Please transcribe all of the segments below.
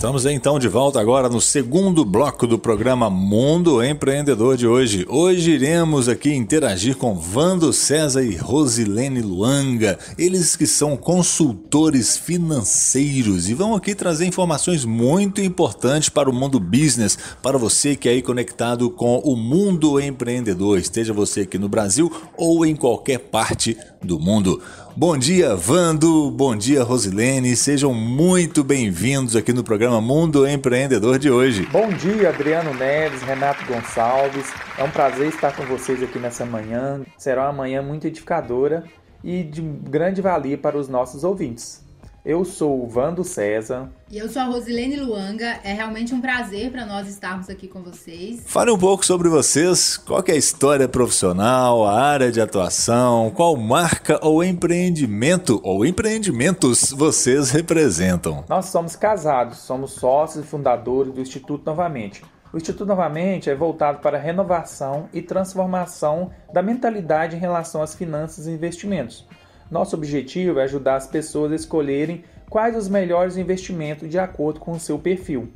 Estamos então de volta agora no segundo bloco do programa Mundo Empreendedor de hoje. Hoje iremos aqui interagir com Vando César e Rosilene Luanga, eles que são consultores financeiros e vão aqui trazer informações muito importantes para o mundo business, para você que é aí conectado com o mundo empreendedor, esteja você aqui no Brasil ou em qualquer parte do mundo. Bom dia, Vando. Bom dia, Rosilene. Sejam muito bem-vindos aqui no programa Mundo Empreendedor de hoje. Bom dia, Adriano Neves, Renato Gonçalves. É um prazer estar com vocês aqui nessa manhã. Será uma manhã muito edificadora e de grande valia para os nossos ouvintes. Eu sou o Vando César. E eu sou a Rosilene Luanga. É realmente um prazer para nós estarmos aqui com vocês. Fale um pouco sobre vocês. Qual é a história profissional, a área de atuação, qual marca ou empreendimento ou empreendimentos vocês representam? Nós somos casados, somos sócios e fundadores do Instituto Novamente. O Instituto Novamente é voltado para a renovação e transformação da mentalidade em relação às finanças e investimentos nosso objetivo é ajudar as pessoas a escolherem quais os melhores investimentos de acordo com o seu perfil.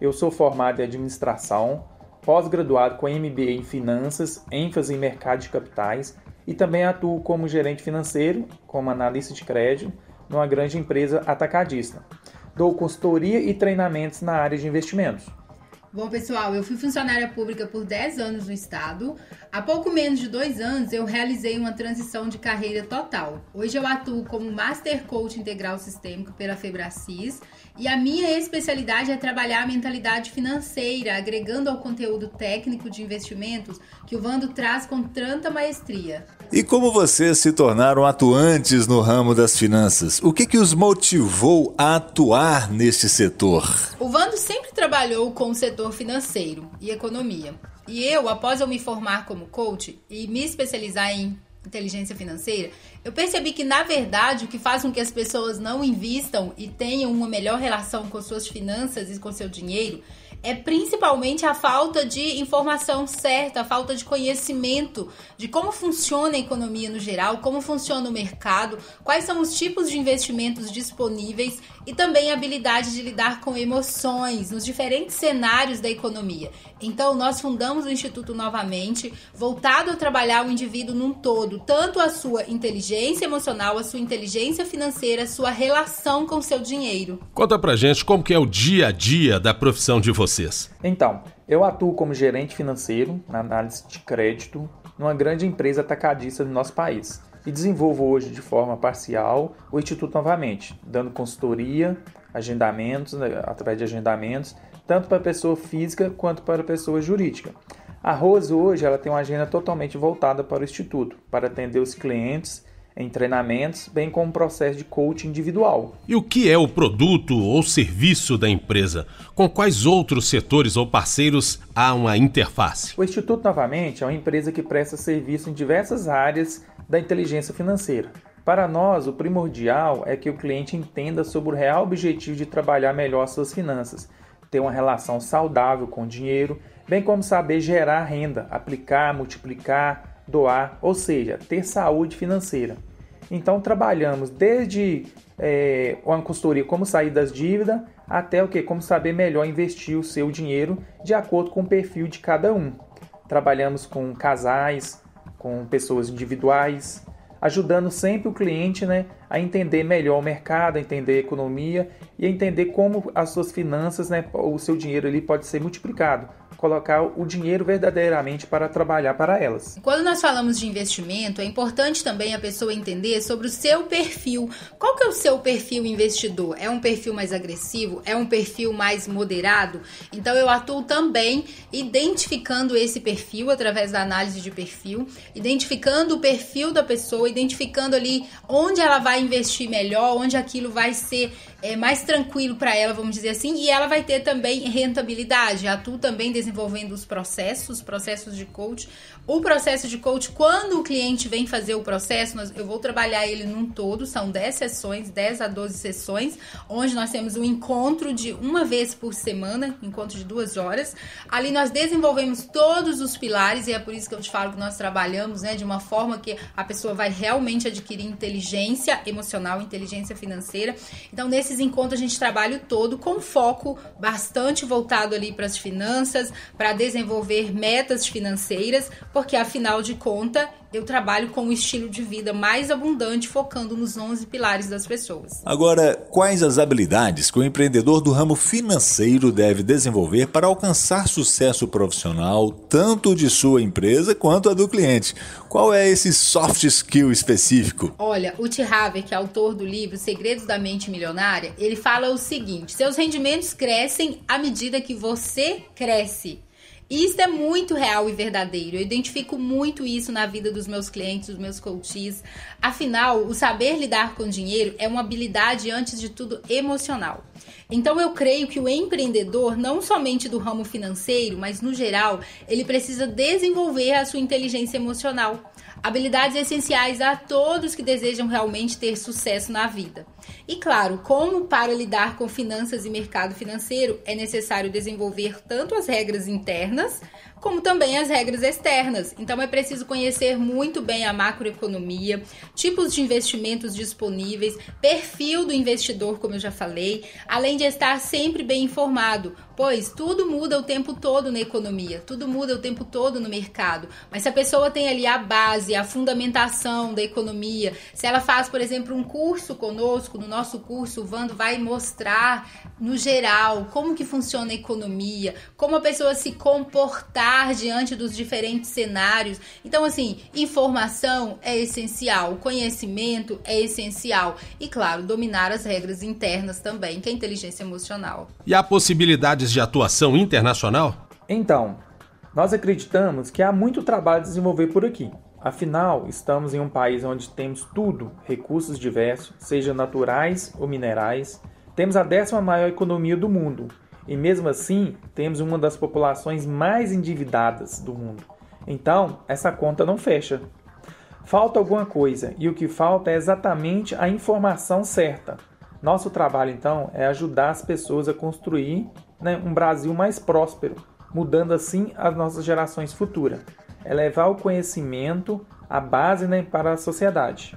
Eu sou formado em administração, pós-graduado com MBA em finanças, ênfase em mercado de capitais e também atuo como gerente financeiro, como analista de crédito, numa grande empresa atacadista. Dou consultoria e treinamentos na área de investimentos. Bom, pessoal, eu fui funcionária pública por 10 anos no estado. Há pouco menos de dois anos, eu realizei uma transição de carreira total. Hoje eu atuo como Master Coach Integral Sistêmico pela Febracis e a minha especialidade é trabalhar a mentalidade financeira, agregando ao conteúdo técnico de investimentos que o Vando traz com tanta maestria. E como vocês se tornaram atuantes no ramo das finanças? O que, que os motivou a atuar neste setor? O Vando sempre trabalhou com o setor financeiro e economia. E eu, após eu me formar como coach e me especializar em inteligência financeira, eu percebi que, na verdade, o que faz com que as pessoas não invistam e tenham uma melhor relação com suas finanças e com seu dinheiro é principalmente a falta de informação certa, a falta de conhecimento de como funciona a economia no geral, como funciona o mercado, quais são os tipos de investimentos disponíveis e também a habilidade de lidar com emoções nos diferentes cenários da economia. Então, nós fundamos o Instituto novamente, voltado a trabalhar o indivíduo num todo, tanto a sua inteligência emocional, a sua inteligência financeira, a sua relação com o seu dinheiro. Conta pra gente como que é o dia a dia da profissão de vocês. Então, eu atuo como gerente financeiro na análise de crédito numa grande empresa atacadista do nosso país e desenvolvo hoje de forma parcial o Instituto novamente, dando consultoria, agendamentos, né, através de agendamentos, tanto para pessoa física quanto para pessoa jurídica. A Rose hoje ela tem uma agenda totalmente voltada para o Instituto, para atender os clientes em treinamentos, bem como processo de coaching individual. E o que é o produto ou serviço da empresa? Com quais outros setores ou parceiros há uma interface? O Instituto, novamente, é uma empresa que presta serviço em diversas áreas da inteligência financeira. Para nós, o primordial é que o cliente entenda sobre o real objetivo de trabalhar melhor suas finanças, ter uma relação saudável com o dinheiro, bem como saber gerar renda, aplicar, multiplicar, doar, ou seja, ter saúde financeira. Então trabalhamos desde é, uma consultoria como sair das dívidas até o que como saber melhor investir o seu dinheiro de acordo com o perfil de cada um. Trabalhamos com casais, com pessoas individuais, ajudando sempre o cliente né, a entender melhor o mercado, a entender a economia e a entender como as suas finanças, né, o seu dinheiro ali pode ser multiplicado colocar o dinheiro verdadeiramente para trabalhar para elas. Quando nós falamos de investimento, é importante também a pessoa entender sobre o seu perfil. Qual que é o seu perfil investidor? É um perfil mais agressivo? É um perfil mais moderado? Então eu atuo também identificando esse perfil através da análise de perfil, identificando o perfil da pessoa, identificando ali onde ela vai investir melhor, onde aquilo vai ser é, mais tranquilo para ela, vamos dizer assim, e ela vai ter também rentabilidade. Atuo também desenvolvendo os processos, processos de coach. O processo de coach, quando o cliente vem fazer o processo, nós, eu vou trabalhar ele num todo, são 10 sessões, 10 a 12 sessões, onde nós temos um encontro de uma vez por semana, encontro de duas horas. Ali nós desenvolvemos todos os pilares, e é por isso que eu te falo que nós trabalhamos né, de uma forma que a pessoa vai realmente adquirir inteligência emocional, inteligência financeira. Então, nesses encontros, a gente trabalha o todo com foco bastante voltado ali para as finanças, para desenvolver metas financeiras, porque afinal de contas eu trabalho com um estilo de vida mais abundante, focando nos 11 pilares das pessoas. Agora, quais as habilidades que o empreendedor do ramo financeiro deve desenvolver para alcançar sucesso profissional, tanto de sua empresa quanto a do cliente? Qual é esse soft skill específico? Olha, o T. Harvey, que é autor do livro Segredos da Mente Milionária, ele fala o seguinte: seus rendimentos crescem à medida que você cresce. Isso é muito real e verdadeiro. Eu identifico muito isso na vida dos meus clientes, dos meus coaches. Afinal, o saber lidar com dinheiro é uma habilidade, antes de tudo, emocional. Então, eu creio que o empreendedor, não somente do ramo financeiro, mas no geral, ele precisa desenvolver a sua inteligência emocional. Habilidades essenciais a todos que desejam realmente ter sucesso na vida. E claro, como para lidar com finanças e mercado financeiro é necessário desenvolver tanto as regras internas como também as regras externas. Então é preciso conhecer muito bem a macroeconomia, tipos de investimentos disponíveis, perfil do investidor, como eu já falei, além de estar sempre bem informado, pois tudo muda o tempo todo na economia, tudo muda o tempo todo no mercado. Mas se a pessoa tem ali a base, a fundamentação da economia, se ela faz, por exemplo, um curso conosco, no nosso curso, o Vando vai mostrar no geral como que funciona a economia, como a pessoa se comportar diante dos diferentes cenários. Então, assim, informação é essencial, conhecimento é essencial e, claro, dominar as regras internas também, que é a inteligência emocional. E há possibilidades de atuação internacional? Então, nós acreditamos que há muito trabalho a desenvolver por aqui. Afinal, estamos em um país onde temos tudo, recursos diversos, sejam naturais ou minerais. Temos a décima maior economia do mundo e, mesmo assim, temos uma das populações mais endividadas do mundo. Então, essa conta não fecha. Falta alguma coisa e o que falta é exatamente a informação certa. Nosso trabalho, então, é ajudar as pessoas a construir né, um Brasil mais próspero, mudando assim as nossas gerações futuras é levar o conhecimento, a base né, para a sociedade.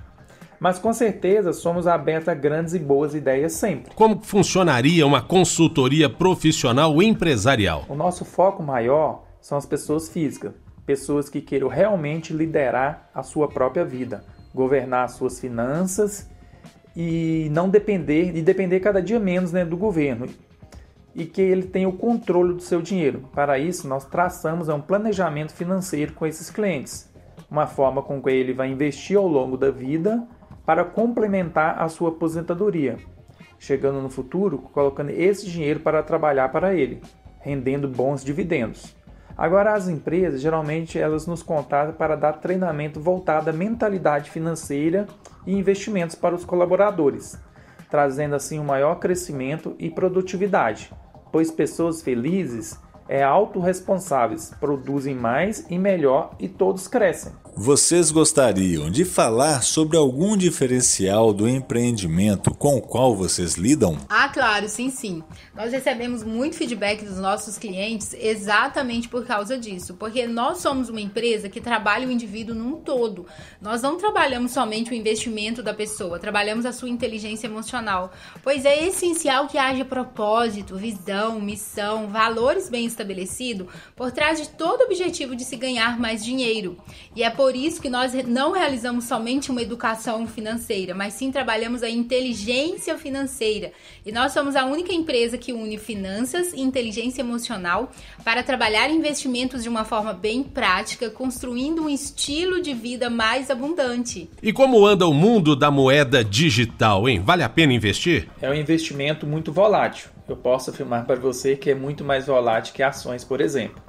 Mas com certeza somos abertos a grandes e boas ideias sempre. Como funcionaria uma consultoria profissional empresarial? O nosso foco maior são as pessoas físicas, pessoas que queiram realmente liderar a sua própria vida, governar as suas finanças e não depender e depender cada dia menos né, do governo e que ele tenha o controle do seu dinheiro. Para isso, nós traçamos um planejamento financeiro com esses clientes, uma forma com que ele vai investir ao longo da vida para complementar a sua aposentadoria, chegando no futuro colocando esse dinheiro para trabalhar para ele, rendendo bons dividendos. Agora as empresas geralmente elas nos contatam para dar treinamento voltado à mentalidade financeira e investimentos para os colaboradores trazendo assim um maior crescimento e produtividade, pois pessoas felizes é autorresponsáveis, produzem mais e melhor e todos crescem. Vocês gostariam de falar sobre algum diferencial do empreendimento com o qual vocês lidam? Ah, claro, sim, sim. Nós recebemos muito feedback dos nossos clientes exatamente por causa disso, porque nós somos uma empresa que trabalha o indivíduo num todo. Nós não trabalhamos somente o investimento da pessoa, trabalhamos a sua inteligência emocional, pois é essencial que haja propósito, visão, missão, valores bem estabelecidos por trás de todo o objetivo de se ganhar mais dinheiro. E é por por isso que nós não realizamos somente uma educação financeira, mas sim trabalhamos a inteligência financeira. E nós somos a única empresa que une finanças e inteligência emocional para trabalhar investimentos de uma forma bem prática, construindo um estilo de vida mais abundante. E como anda o mundo da moeda digital, hein? Vale a pena investir? É um investimento muito volátil. Eu posso afirmar para você que é muito mais volátil que ações, por exemplo.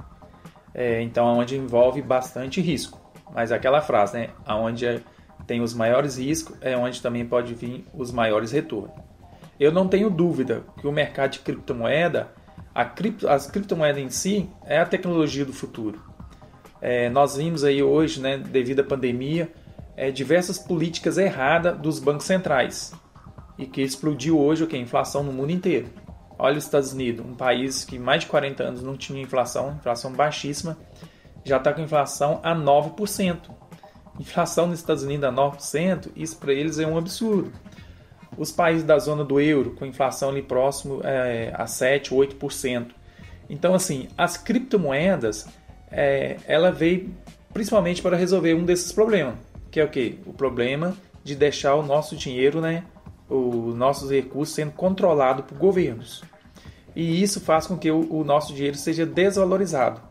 É, então, é onde envolve bastante risco. Mas aquela frase, né? Onde tem os maiores riscos é onde também pode vir os maiores retornos. Eu não tenho dúvida que o mercado de criptomoeda cripto, as criptomoedas em si é a tecnologia do futuro. É, nós vimos aí hoje, né, devido à pandemia, é, diversas políticas erradas dos bancos centrais e que explodiu hoje o que? A inflação no mundo inteiro. Olha os Estados Unidos, um país que mais de 40 anos não tinha inflação, inflação baixíssima, já está com inflação a 9%. Inflação nos Estados Unidos a 9%, isso para eles é um absurdo. Os países da zona do euro, com inflação ali próximo é, a 7%, 8%. Então, assim, as criptomoedas, é, ela veio principalmente para resolver um desses problemas, que é o que? O problema de deixar o nosso dinheiro, né, os nossos recursos sendo controlados por governos. E isso faz com que o, o nosso dinheiro seja desvalorizado.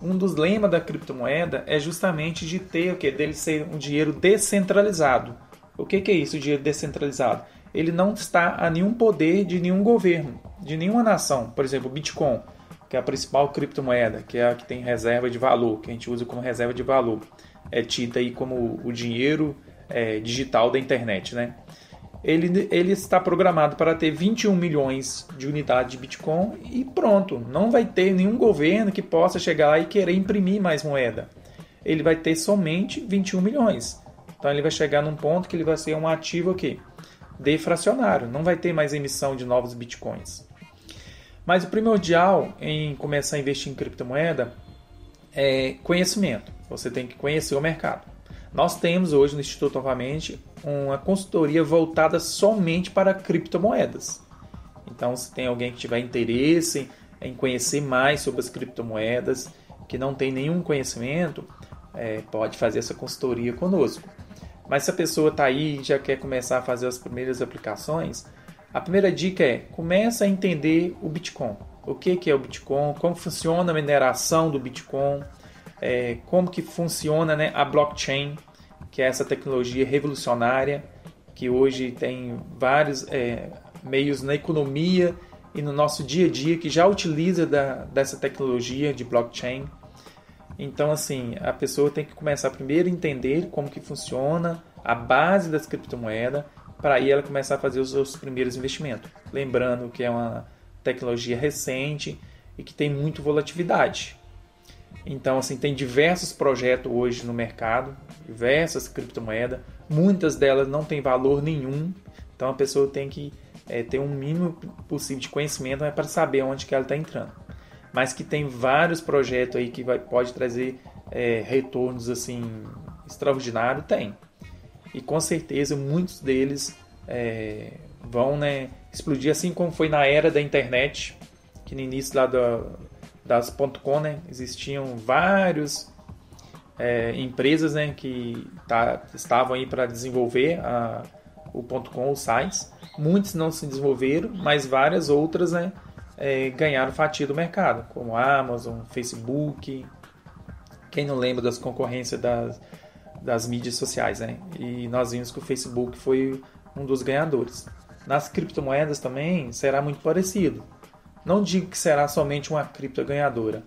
Um dos lemas da criptomoeda é justamente de ter o que dele ser um dinheiro descentralizado. O que, que é isso, o dinheiro descentralizado? ele não está a nenhum poder de nenhum governo, de nenhuma nação. Por exemplo, o Bitcoin, que é a principal criptomoeda, que é a que tem reserva de valor, que a gente usa como reserva de valor. É tida aí como o dinheiro é, digital da internet, né? Ele, ele está programado para ter 21 milhões de unidades de Bitcoin e pronto. Não vai ter nenhum governo que possa chegar e querer imprimir mais moeda. Ele vai ter somente 21 milhões. Então ele vai chegar num ponto que ele vai ser um ativo aqui defracionário, não vai ter mais emissão de novos bitcoins. Mas o primordial em começar a investir em criptomoeda é conhecimento. Você tem que conhecer o mercado. Nós temos hoje no Instituto novamente uma consultoria voltada somente para criptomoedas. Então, se tem alguém que tiver interesse em conhecer mais sobre as criptomoedas, que não tem nenhum conhecimento, é, pode fazer essa consultoria conosco. Mas se a pessoa está aí e já quer começar a fazer as primeiras aplicações, a primeira dica é começa a entender o Bitcoin. O que, que é o Bitcoin, como funciona a mineração do Bitcoin, é, como que funciona né, a blockchain, que é essa tecnologia revolucionária que hoje tem vários é, meios na economia e no nosso dia a dia que já utiliza da, dessa tecnologia de blockchain. Então, assim, a pessoa tem que começar primeiro a entender como que funciona a base das criptomoedas para aí ela começar a fazer os seus primeiros investimentos. Lembrando que é uma tecnologia recente e que tem muito volatilidade. Então, assim, tem diversos projetos hoje no mercado, diversas criptomoedas, muitas delas não têm valor nenhum, então a pessoa tem que é, ter um mínimo possível de conhecimento né, para saber onde que ela está entrando. Mas que tem vários projetos aí que vai, pode trazer é, retornos assim extraordinários, tem. E com certeza muitos deles é, vão né, explodir assim como foi na era da internet, que no início lá da, das .com né, existiam vários é, empresas né, que tá, estavam aí para desenvolver a, o .com, os sites. Muitos não se desenvolveram, mas várias outras né, é, ganharam fatia do mercado, como Amazon, Facebook. Quem não lembra das concorrências das, das mídias sociais, né? E nós vimos que o Facebook foi um dos ganhadores. Nas criptomoedas também será muito parecido. Não digo que será somente uma cripto ganhadora.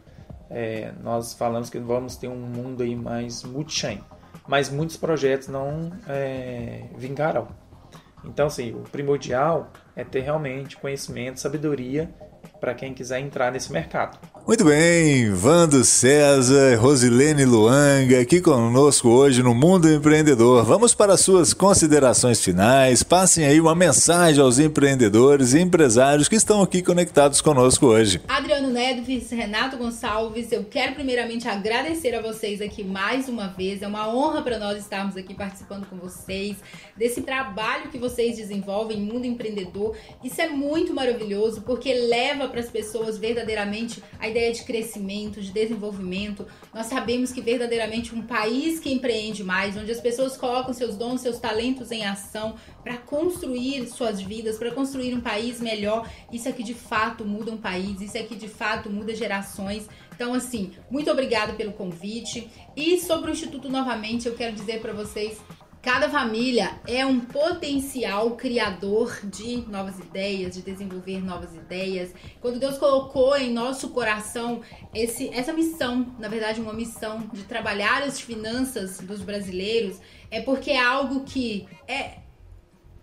É, nós falamos que vamos ter um mundo aí mais multi-chain, mas muitos projetos não é, vingarão. Então, assim, o primordial é ter realmente conhecimento, sabedoria para quem quiser entrar nesse mercado. Muito bem, Vando César, Rosilene Luanga, aqui conosco hoje no Mundo Empreendedor. Vamos para suas considerações finais. Passem aí uma mensagem aos empreendedores e empresários que estão aqui conectados conosco hoje. Adriano Nedves, Renato Gonçalves, eu quero primeiramente agradecer a vocês aqui mais uma vez. É uma honra para nós estarmos aqui participando com vocês desse trabalho que vocês desenvolvem em Mundo Empreendedor. Isso é muito maravilhoso porque leva para as pessoas verdadeiramente a ideia de crescimento, de desenvolvimento. Nós sabemos que verdadeiramente um país que empreende mais, onde as pessoas colocam seus dons, seus talentos em ação para construir suas vidas, para construir um país melhor, isso aqui de fato muda um país, isso aqui de fato muda gerações. Então, assim, muito obrigada pelo convite. E sobre o Instituto novamente, eu quero dizer para vocês Cada família é um potencial criador de novas ideias, de desenvolver novas ideias. Quando Deus colocou em nosso coração esse, essa missão, na verdade, uma missão de trabalhar as finanças dos brasileiros, é porque é algo que é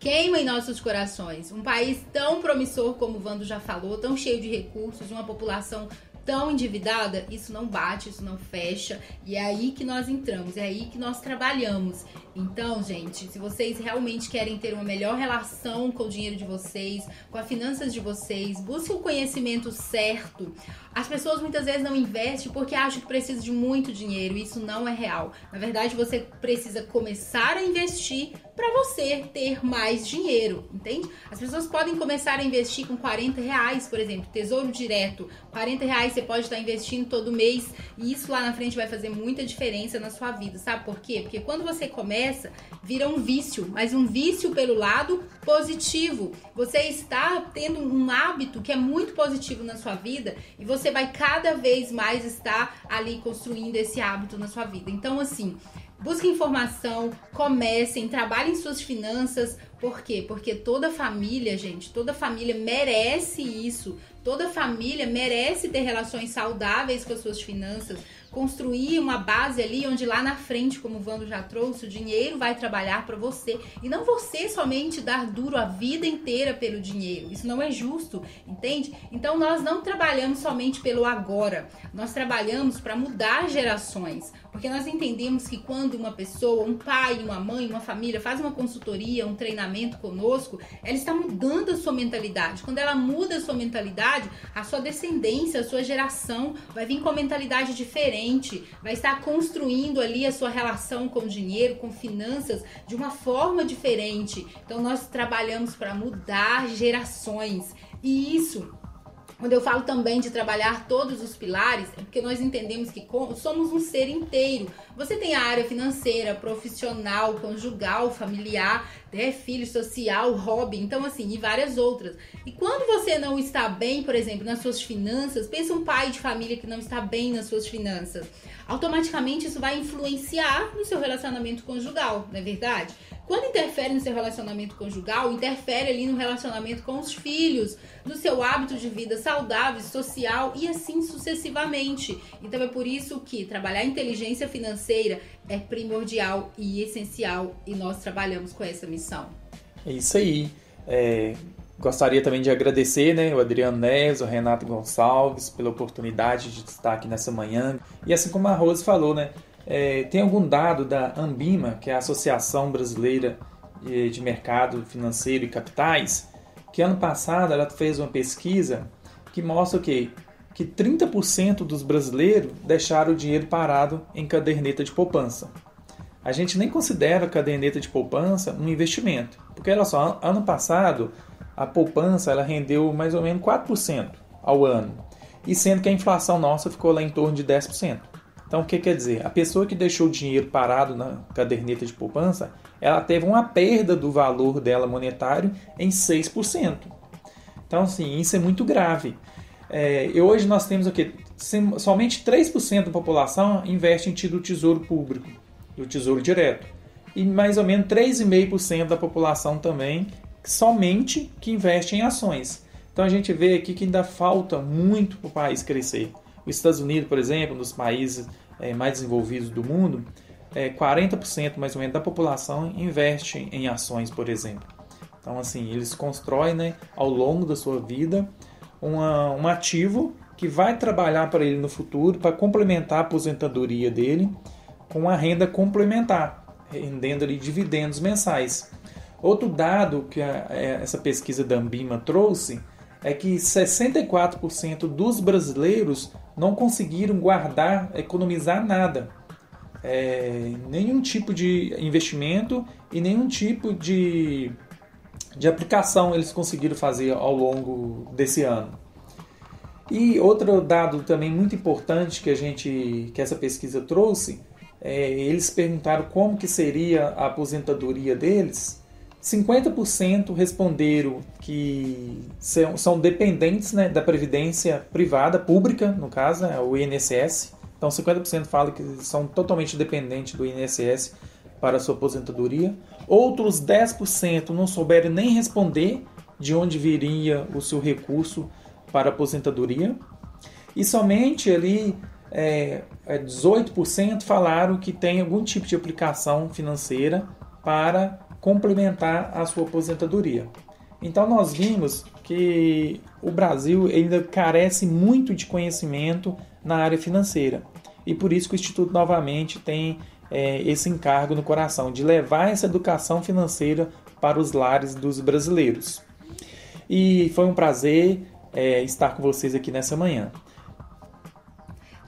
queima em nossos corações. Um país tão promissor como o Vando já falou, tão cheio de recursos, uma população tão endividada, isso não bate, isso não fecha, e é aí que nós entramos, é aí que nós trabalhamos. Então, gente, se vocês realmente querem ter uma melhor relação com o dinheiro de vocês, com as finanças de vocês, busque o conhecimento certo. As pessoas muitas vezes não investem porque acham que precisa de muito dinheiro, e isso não é real. Na verdade, você precisa começar a investir para você ter mais dinheiro, entende? As pessoas podem começar a investir com 40 reais, por exemplo, tesouro direto. 40 reais você pode estar investindo todo mês e isso lá na frente vai fazer muita diferença na sua vida, sabe por quê? Porque quando você começa, vira um vício, mas um vício pelo lado positivo. Você está tendo um hábito que é muito positivo na sua vida e você vai cada vez mais estar ali construindo esse hábito na sua vida. Então, assim, Busquem informação, comecem, trabalhem suas finanças. Por quê? Porque toda família, gente, toda família merece isso. Toda família merece ter relações saudáveis com as suas finanças, construir uma base ali onde lá na frente, como o Vando já trouxe, o dinheiro vai trabalhar para você e não você somente dar duro a vida inteira pelo dinheiro. Isso não é justo, entende? Então nós não trabalhamos somente pelo agora, nós trabalhamos para mudar gerações, porque nós entendemos que quando uma pessoa, um pai, uma mãe, uma família faz uma consultoria, um treinamento conosco, ela está mudando a sua mentalidade. Quando ela muda a sua mentalidade, a sua descendência, a sua geração vai vir com mentalidade diferente, vai estar construindo ali a sua relação com o dinheiro, com finanças de uma forma diferente. Então nós trabalhamos para mudar gerações. E isso quando eu falo também de trabalhar todos os pilares, é porque nós entendemos que somos um ser inteiro. Você tem a área financeira, profissional, conjugal, familiar, né, filho, social, hobby, então assim, e várias outras. E quando você não está bem, por exemplo, nas suas finanças, pensa um pai de família que não está bem nas suas finanças. Automaticamente isso vai influenciar no seu relacionamento conjugal, não é verdade? Quando interfere no seu relacionamento conjugal, interfere ali no relacionamento com os filhos, no seu hábito de vida saudável, social e assim sucessivamente. Então é por isso que trabalhar inteligência financeira é primordial e essencial e nós trabalhamos com essa missão. É isso aí. É, gostaria também de agradecer né, o Adriano Neves, o Renato Gonçalves pela oportunidade de estar aqui nessa manhã. E assim como a Rose falou, né? É, tem algum dado da Ambima, que é a Associação Brasileira de Mercado Financeiro e Capitais, que ano passado ela fez uma pesquisa que mostra o quê? Que 30% dos brasileiros deixaram o dinheiro parado em caderneta de poupança. A gente nem considera a caderneta de poupança um investimento, porque olha só, ano passado a poupança ela rendeu mais ou menos 4% ao ano, e sendo que a inflação nossa ficou lá em torno de 10%. Então, o que quer dizer? A pessoa que deixou o dinheiro parado na caderneta de poupança, ela teve uma perda do valor dela monetário em 6%. Então, assim, isso é muito grave. É, e hoje nós temos o que? Somente 3% da população investe em título do tesouro público, do tesouro direto. E mais ou menos 3,5% da população também somente que investe em ações. Então a gente vê aqui que ainda falta muito para o país crescer. Os Estados Unidos, por exemplo, um dos países é, mais desenvolvidos do mundo, é, 40% mais ou menos da população investe em ações, por exemplo. Então, assim, eles constroem né, ao longo da sua vida uma, um ativo que vai trabalhar para ele no futuro para complementar a aposentadoria dele com uma renda complementar, rendendo ali dividendos mensais. Outro dado que a, é, essa pesquisa da Ambima trouxe é que 64% dos brasileiros não conseguiram guardar, economizar nada. É, nenhum tipo de investimento e nenhum tipo de, de aplicação eles conseguiram fazer ao longo desse ano. E outro dado também muito importante que a gente que essa pesquisa trouxe, é, eles perguntaram como que seria a aposentadoria deles 50% responderam que são, são dependentes né, da previdência privada, pública, no caso, é o INSS. Então, 50% falam que são totalmente dependentes do INSS para sua aposentadoria. Outros 10% não souberam nem responder de onde viria o seu recurso para aposentadoria. E somente ali é, 18% é, falaram que tem algum tipo de aplicação financeira para complementar a sua aposentadoria. Então nós vimos que o Brasil ainda carece muito de conhecimento na área financeira e por isso que o Instituto novamente tem é, esse encargo no coração de levar essa educação financeira para os lares dos brasileiros. E foi um prazer é, estar com vocês aqui nessa manhã.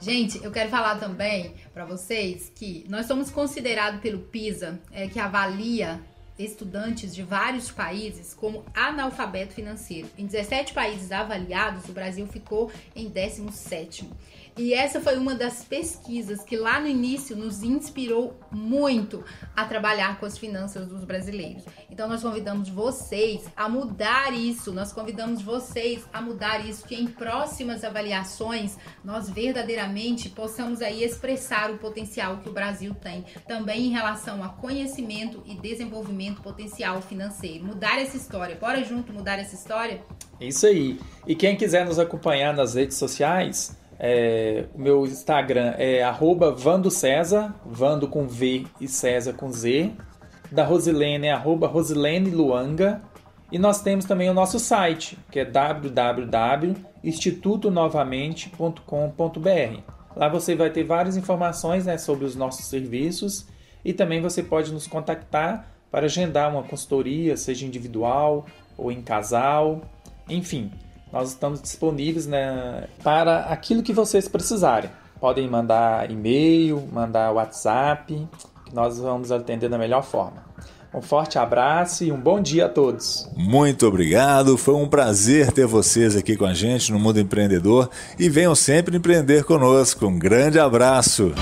Gente, eu quero falar também para vocês que nós somos considerados pelo PISA, é, que avalia estudantes de vários países como analfabeto financeiro. Em 17 países avaliados, o Brasil ficou em 17º. E essa foi uma das pesquisas que lá no início nos inspirou muito a trabalhar com as finanças dos brasileiros. Então nós convidamos vocês a mudar isso, nós convidamos vocês a mudar isso, que em próximas avaliações nós verdadeiramente possamos aí expressar o potencial que o Brasil tem, também em relação a conhecimento e desenvolvimento potencial financeiro. Mudar essa história. Bora junto mudar essa história? Isso aí. E quem quiser nos acompanhar nas redes sociais, é, o meu Instagram é arroba Vando César, Vando com V e César com Z. Da Rosilene é arroba Rosilene Luanga. E nós temos também o nosso site, que é www.institutonovamente.com.br. Lá você vai ter várias informações né, sobre os nossos serviços e também você pode nos contactar para agendar uma consultoria, seja individual ou em casal, enfim. Nós estamos disponíveis né, para aquilo que vocês precisarem. Podem mandar e-mail, mandar WhatsApp, que nós vamos atender da melhor forma. Um forte abraço e um bom dia a todos. Muito obrigado, foi um prazer ter vocês aqui com a gente no Mundo Empreendedor e venham sempre empreender conosco. Um grande abraço.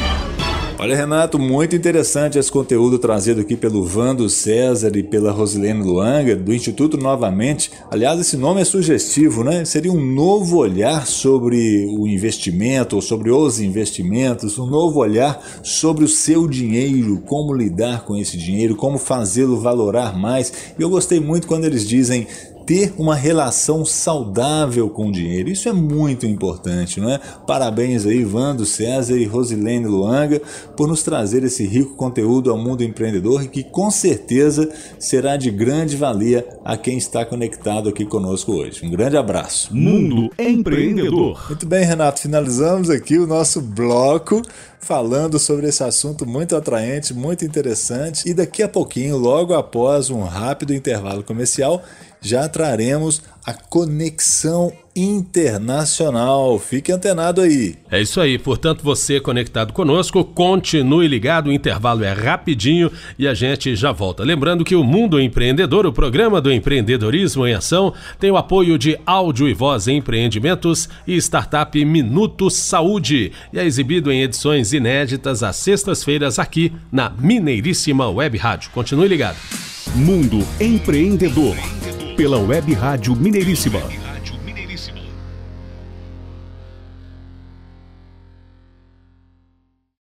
Olha, Renato, muito interessante esse conteúdo trazido aqui pelo Vando César e pela Rosilene Luanga, do Instituto Novamente. Aliás, esse nome é sugestivo, né? Seria um novo olhar sobre o investimento, ou sobre os investimentos, um novo olhar sobre o seu dinheiro, como lidar com esse dinheiro, como fazê-lo valorar mais. E eu gostei muito quando eles dizem ter uma relação saudável com o dinheiro. Isso é muito importante, não é? Parabéns aí, Vando César e Rosilene Luanga, por nos trazer esse rico conteúdo ao mundo empreendedor e que com certeza será de grande valia a quem está conectado aqui conosco hoje. Um grande abraço. Mundo Empreendedor. Muito bem, Renato, finalizamos aqui o nosso bloco falando sobre esse assunto muito atraente, muito interessante. E daqui a pouquinho, logo após um rápido intervalo comercial, já traremos a conexão internacional. Fique antenado aí. É isso aí. Portanto, você conectado conosco, continue ligado. O intervalo é rapidinho e a gente já volta. Lembrando que o Mundo Empreendedor, o programa do empreendedorismo em ação, tem o apoio de Áudio e Voz Empreendimentos e Startup Minuto Saúde e é exibido em edições inéditas às sextas-feiras aqui na Mineiríssima Web Rádio. Continue ligado. Mundo Empreendedor pela Web Rádio Mineiríssima